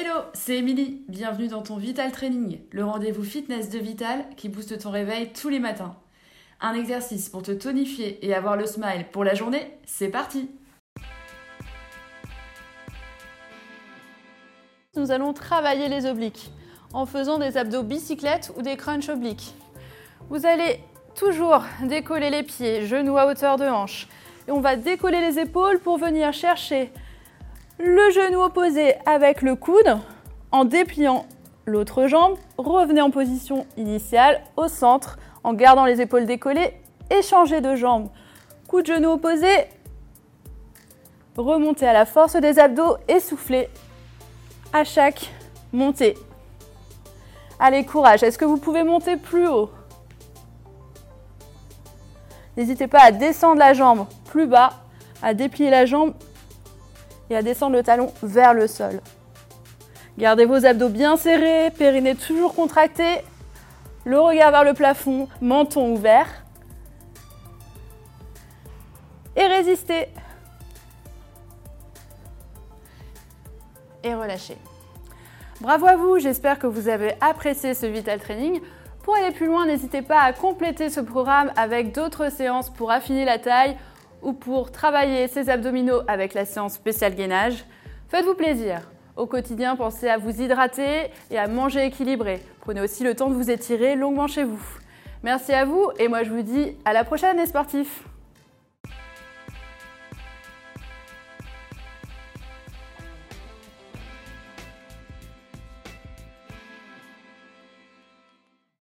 Hello, c'est Émilie. Bienvenue dans ton Vital Training, le rendez-vous fitness de Vital qui booste ton réveil tous les matins. Un exercice pour te tonifier et avoir le smile pour la journée, c'est parti Nous allons travailler les obliques en faisant des abdos bicyclettes ou des crunchs obliques. Vous allez toujours décoller les pieds, genoux à hauteur de hanche. Et on va décoller les épaules pour venir chercher le genou opposé avec le coude en dépliant l'autre jambe. Revenez en position initiale au centre en gardant les épaules décollées et de jambe. Coup de genou opposé. Remontez à la force des abdos et soufflez à chaque montée. Allez, courage. Est-ce que vous pouvez monter plus haut? N'hésitez pas à descendre la jambe plus bas, à déplier la jambe et à descendre le talon vers le sol. Gardez vos abdos bien serrés, périnée toujours contracté, le regard vers le plafond, menton ouvert. Et résistez. Et relâchez. Bravo à vous, j'espère que vous avez apprécié ce Vital Training. Pour aller plus loin, n'hésitez pas à compléter ce programme avec d'autres séances pour affiner la taille ou pour travailler ses abdominaux avec la séance spéciale gainage. Faites-vous plaisir. Au quotidien, pensez à vous hydrater et à manger équilibré. Prenez aussi le temps de vous étirer longuement chez vous. Merci à vous et moi je vous dis à la prochaine les sportifs